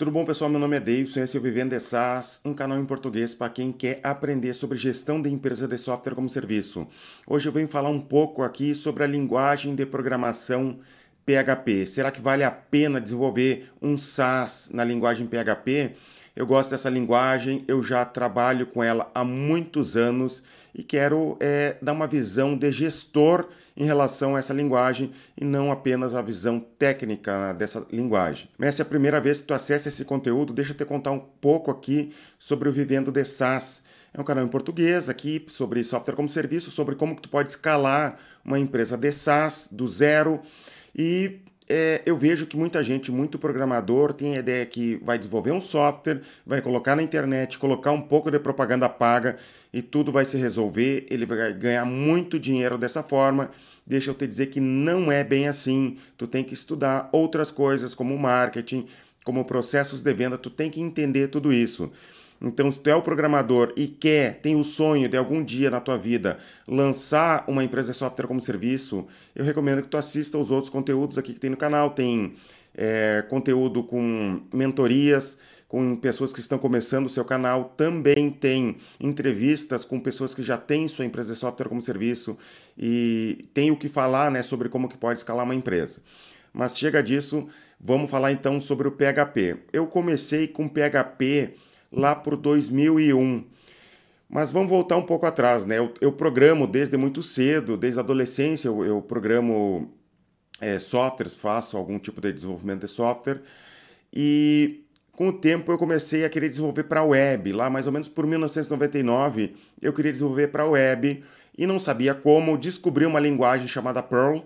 Tudo bom, pessoal? Meu nome é Davidson, esse é o Vivendo de SaaS, um canal em português para quem quer aprender sobre gestão de empresa de software como serviço. Hoje eu venho falar um pouco aqui sobre a linguagem de programação PHP. Será que vale a pena desenvolver um SaaS na linguagem PHP? Eu gosto dessa linguagem, eu já trabalho com ela há muitos anos e quero é, dar uma visão de gestor em relação a essa linguagem e não apenas a visão técnica dessa linguagem. Mas essa é a primeira vez que tu acessa esse conteúdo, deixa eu te contar um pouco aqui sobre o Vivendo de SaaS. É um canal em português aqui sobre software como serviço, sobre como que tu pode escalar uma empresa de SaaS do zero e é, eu vejo que muita gente, muito programador, tem a ideia que vai desenvolver um software, vai colocar na internet, colocar um pouco de propaganda paga e tudo vai se resolver. Ele vai ganhar muito dinheiro dessa forma. Deixa eu te dizer que não é bem assim. Tu tem que estudar outras coisas como marketing, como processos de venda, tu tem que entender tudo isso. Então, se tu é o programador e quer, tem o sonho de algum dia na tua vida lançar uma empresa de software como serviço, eu recomendo que tu assista os outros conteúdos aqui que tem no canal. Tem é, conteúdo com mentorias, com pessoas que estão começando o seu canal. Também tem entrevistas com pessoas que já têm sua empresa de software como serviço e tem o que falar né, sobre como que pode escalar uma empresa. Mas chega disso, vamos falar então sobre o PHP. Eu comecei com PHP lá por 2001. Mas vamos voltar um pouco atrás, né? Eu, eu programo desde muito cedo, desde a adolescência, eu, eu programo é, softwares, faço algum tipo de desenvolvimento de software. E com o tempo eu comecei a querer desenvolver para a web. Lá mais ou menos por 1999 eu queria desenvolver para a web e não sabia como. Descobri uma linguagem chamada Perl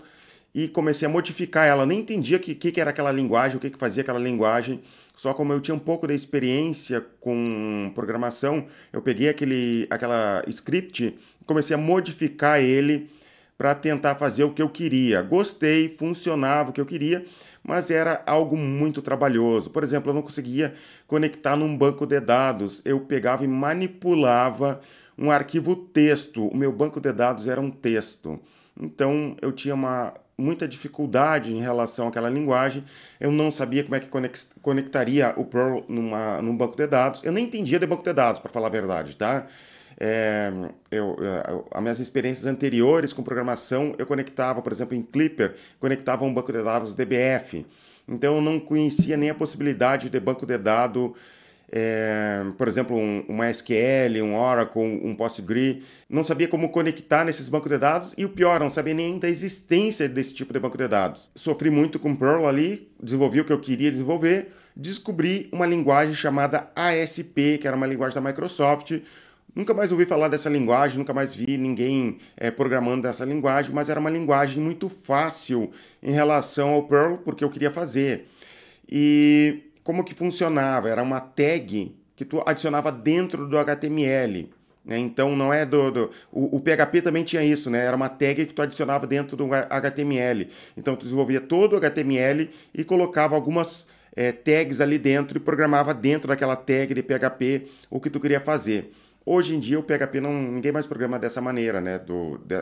e comecei a modificar ela. Nem entendia o que, que, era aquela linguagem, o que, que fazia aquela linguagem. Só como eu tinha um pouco de experiência com programação, eu peguei aquele aquela script e comecei a modificar ele para tentar fazer o que eu queria. Gostei, funcionava o que eu queria, mas era algo muito trabalhoso. Por exemplo, eu não conseguia conectar num banco de dados. Eu pegava e manipulava um arquivo texto. O meu banco de dados era um texto. Então eu tinha uma muita dificuldade em relação àquela linguagem. Eu não sabia como é que conectaria o Perl numa, num banco de dados. Eu nem entendia de banco de dados, para falar a verdade, tá? É, eu, eu, as minhas experiências anteriores com programação, eu conectava, por exemplo, em Clipper, conectava um banco de dados DBF. Então eu não conhecia nem a possibilidade de banco de dados é, por exemplo, um, um MySQL, um Oracle, um Postgre, não sabia como conectar nesses bancos de dados e o pior, não sabia nem da existência desse tipo de banco de dados. Sofri muito com Perl ali, desenvolvi o que eu queria desenvolver, descobri uma linguagem chamada ASP, que era uma linguagem da Microsoft. Nunca mais ouvi falar dessa linguagem, nunca mais vi ninguém é, programando dessa linguagem, mas era uma linguagem muito fácil em relação ao Perl, porque eu queria fazer. E como que funcionava? Era uma tag que tu adicionava dentro do HTML. Né? Então não é do. do o, o, PHP também tinha isso, né? Era uma tag que tu adicionava dentro do HTML. Então tu desenvolvia todo o HTML e colocava algumas é, tags ali dentro e programava dentro daquela tag de PHP o que tu queria fazer. Hoje em dia o PHP não ninguém mais programa dessa maneira, né, do, de,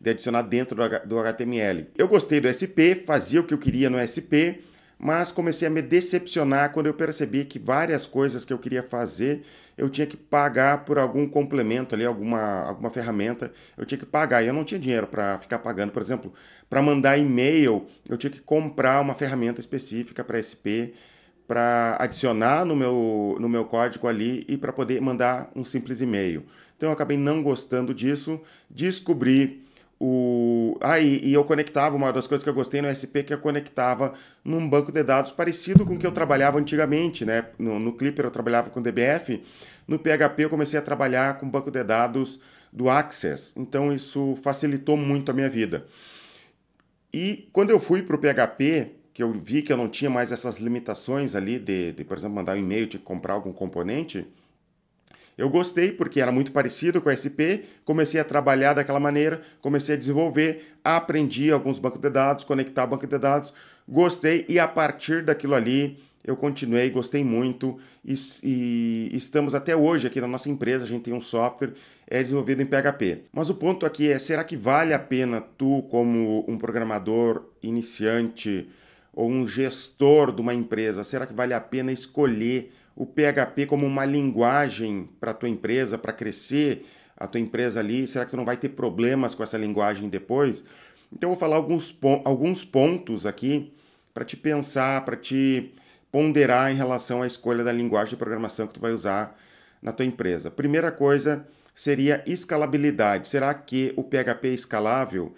de adicionar dentro do, do HTML. Eu gostei do SP, fazia o que eu queria no SP mas comecei a me decepcionar quando eu percebi que várias coisas que eu queria fazer eu tinha que pagar por algum complemento ali, alguma, alguma ferramenta, eu tinha que pagar e eu não tinha dinheiro para ficar pagando. Por exemplo, para mandar e-mail, eu tinha que comprar uma ferramenta específica para SP para adicionar no meu, no meu código ali e para poder mandar um simples e-mail. Então eu acabei não gostando disso, descobri o... Ah, e, e, eu conectava, uma das coisas que eu gostei no SP, que eu conectava num banco de dados parecido com o que eu trabalhava antigamente, né? No, no Clipper eu trabalhava com DBF, no PHP eu comecei a trabalhar com banco de dados do Access, então isso facilitou muito a minha vida. E quando eu fui para o PHP, que eu vi que eu não tinha mais essas limitações ali de, de por exemplo, mandar um e-mail, de comprar algum componente, eu gostei porque era muito parecido com a SP, comecei a trabalhar daquela maneira, comecei a desenvolver, aprendi alguns bancos de dados, conectar banco de dados, gostei e a partir daquilo ali eu continuei, gostei muito e, e, estamos até hoje aqui na nossa empresa, a gente tem um software é desenvolvido em PHP. Mas o ponto aqui é, será que vale a pena tu como um programador iniciante ou um gestor de uma empresa, será que vale a pena escolher o PHP como uma linguagem para a tua empresa, para crescer a tua empresa ali? Será que tu não vai ter problemas com essa linguagem depois? Então eu vou falar alguns, alguns pontos aqui para te pensar, para te ponderar em relação à escolha da linguagem de programação que tu vai usar na tua empresa. Primeira coisa seria escalabilidade. Será que o PHP é escalável?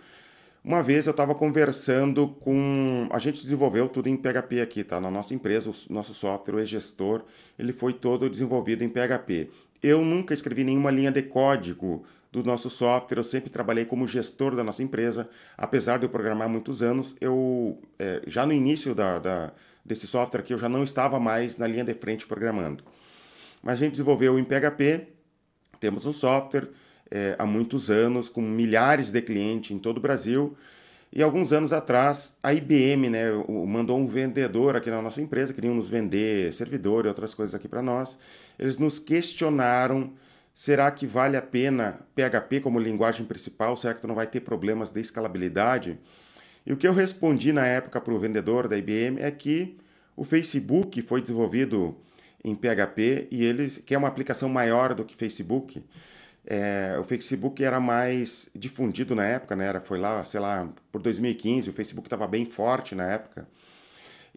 Uma vez eu estava conversando com. A gente desenvolveu tudo em PHP aqui, tá? Na nossa empresa, o nosso software, o e-gestor, ele foi todo desenvolvido em PHP. Eu nunca escrevi nenhuma linha de código do nosso software, eu sempre trabalhei como gestor da nossa empresa. Apesar de eu programar muitos anos, eu é, já no início da, da, desse software aqui, eu já não estava mais na linha de frente programando. Mas a gente desenvolveu em PHP, temos um software é, há muitos anos, com milhares de clientes em todo o Brasil. E alguns anos atrás, a IBM né, mandou um vendedor aqui na nossa empresa, queriam nos vender servidor e outras coisas aqui para nós. Eles nos questionaram: será que vale a pena PHP como linguagem principal? Será que tu não vai ter problemas de escalabilidade? E o que eu respondi na época para o vendedor da IBM é que o Facebook foi desenvolvido em PHP e ele quer uma aplicação maior do que Facebook. É, o Facebook era mais difundido na época, né? Era, foi lá, sei lá, por 2015, o Facebook estava bem forte na época.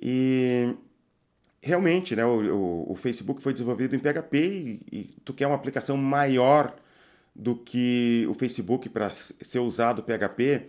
E realmente, né, o, o, o Facebook foi desenvolvido em PHP e, e, tu quer uma aplicação maior do que o Facebook para ser usado PHP.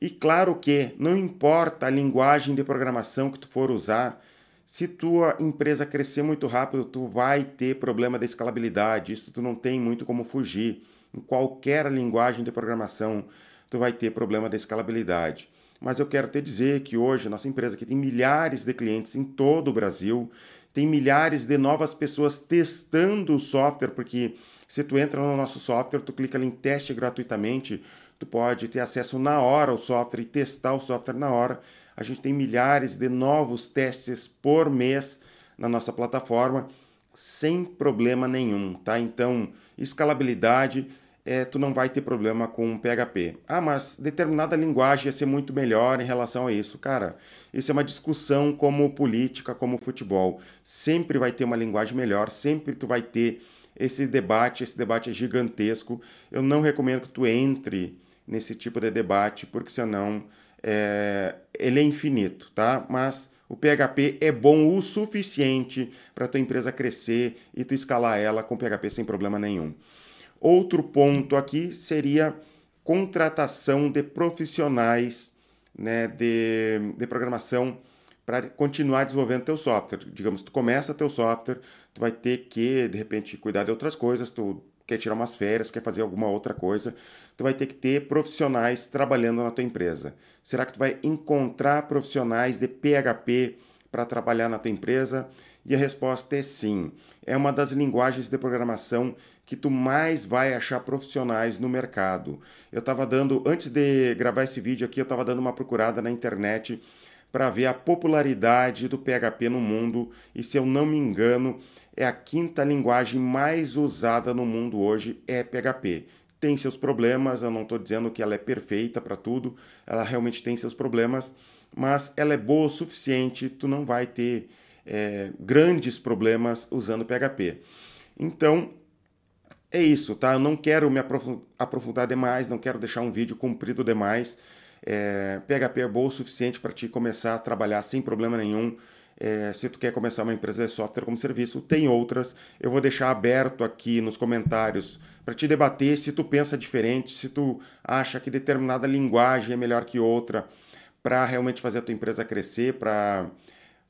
E claro que não importa a linguagem de programação que tu for usar, se tua empresa crescer muito rápido, tu vai ter problema de escalabilidade. Isso tu não tem muito como fugir. Em qualquer linguagem de programação, tu vai ter problema de escalabilidade. Mas eu quero te dizer que hoje nossa empresa que tem milhares de clientes em todo o Brasil, tem milhares de novas pessoas testando o software, porque se tu entra no nosso software, tu clica ali em teste gratuitamente, tu pode ter acesso na hora ao software e testar o software na hora. A gente tem milhares de novos testes por mês na nossa plataforma, sem problema nenhum, tá? Então, escalabilidade, é, tu não vai ter problema com PHP. Ah, mas determinada linguagem ia ser muito melhor em relação a isso. Cara, isso é uma discussão como política, como futebol. Sempre vai ter uma linguagem melhor, sempre tu vai ter esse debate, esse debate é gigantesco. Eu não recomendo que tu entre nesse tipo de debate, porque senão é, ele é infinito, tá? Mas o PHP é bom o suficiente para tua empresa crescer e tu escalar ela com PHP sem problema nenhum. Outro ponto aqui seria contratação de profissionais né, de, de programação para continuar desenvolvendo teu software. Digamos, tu começa teu software, tu vai ter que, de repente, cuidar de outras coisas, tu quer tirar umas férias, quer fazer alguma outra coisa, tu vai ter que ter profissionais trabalhando na tua empresa. Será que tu vai encontrar profissionais de PHP para trabalhar na tua empresa? E a resposta é sim. É uma das linguagens de programação que tu mais vai achar profissionais no mercado. Eu estava dando, antes de gravar esse vídeo aqui, eu estava dando uma procurada na internet para ver a popularidade do PHP no mundo e se eu não me engano, é a quinta linguagem mais usada no mundo hoje é PHP. Tem seus problemas, eu não estou dizendo que ela é perfeita para tudo, ela realmente tem seus problemas, mas ela é boa o suficiente, tu não vai ter é, grandes problemas usando PHP. Então, é isso, tá? Eu não quero me aprofundar demais, não quero deixar um vídeo comprido demais. É, PHP é bom o suficiente para te começar a trabalhar sem problema nenhum é, se tu quer começar uma empresa de software como serviço, tem outras. Eu vou deixar aberto aqui nos comentários para te debater se tu pensa diferente, se tu acha que determinada linguagem é melhor que outra para realmente fazer a tua empresa crescer, para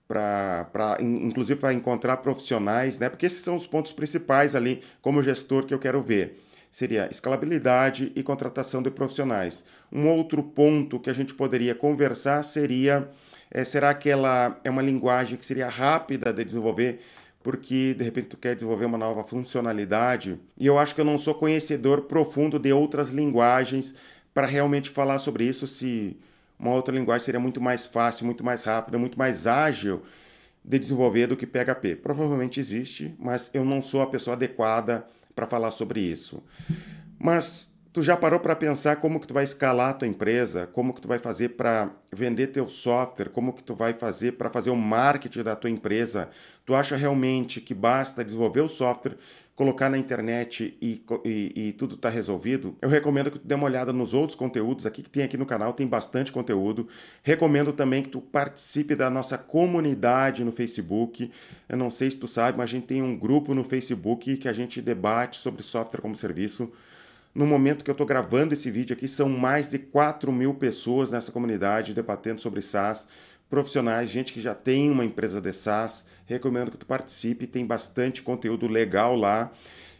para inclusive para encontrar profissionais, né? Porque esses são os pontos principais ali como gestor que eu quero ver. Seria escalabilidade e contratação de profissionais. Um outro ponto que a gente poderia conversar seria é, será que ela é uma linguagem que seria rápida de desenvolver? Porque de repente tu quer desenvolver uma nova funcionalidade. E eu acho que eu não sou conhecedor profundo de outras linguagens para realmente falar sobre isso. Se uma outra linguagem seria muito mais fácil, muito mais rápida, muito mais ágil de desenvolver do que PHP. Provavelmente existe, mas eu não sou a pessoa adequada para falar sobre isso. Mas Tu já parou para pensar como que tu vai escalar a tua empresa, como que tu vai fazer para vender teu software, como que tu vai fazer para fazer o marketing da tua empresa? Tu acha realmente que basta desenvolver o software, colocar na internet e, e, e tudo está resolvido? Eu recomendo que tu dê uma olhada nos outros conteúdos aqui que tem aqui no canal, tem bastante conteúdo. Recomendo também que tu participe da nossa comunidade no Facebook. Eu não sei se tu sabe, mas a gente tem um grupo no Facebook que a gente debate sobre software como serviço. No momento que eu estou gravando esse vídeo aqui, são mais de 4 mil pessoas nessa comunidade debatendo sobre SaaS, profissionais, gente que já tem uma empresa de SaaS. Recomendo que tu participe, tem bastante conteúdo legal lá.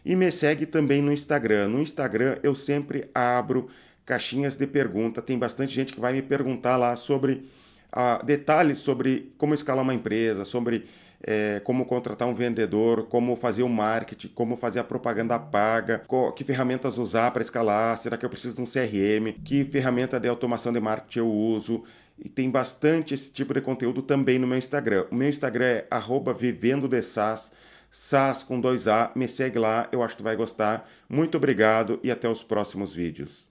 E me segue também no Instagram. No Instagram eu sempre abro caixinhas de pergunta. Tem bastante gente que vai me perguntar lá sobre uh, detalhes sobre como escalar uma empresa, sobre é, como contratar um vendedor, como fazer o marketing, como fazer a propaganda paga, que ferramentas usar para escalar, será que eu preciso de um CRM, que ferramenta de automação de marketing eu uso. E tem bastante esse tipo de conteúdo também no meu Instagram. O meu Instagram é vivendo de SaaS, SaaS com dois A. Me segue lá, eu acho que tu vai gostar. Muito obrigado e até os próximos vídeos.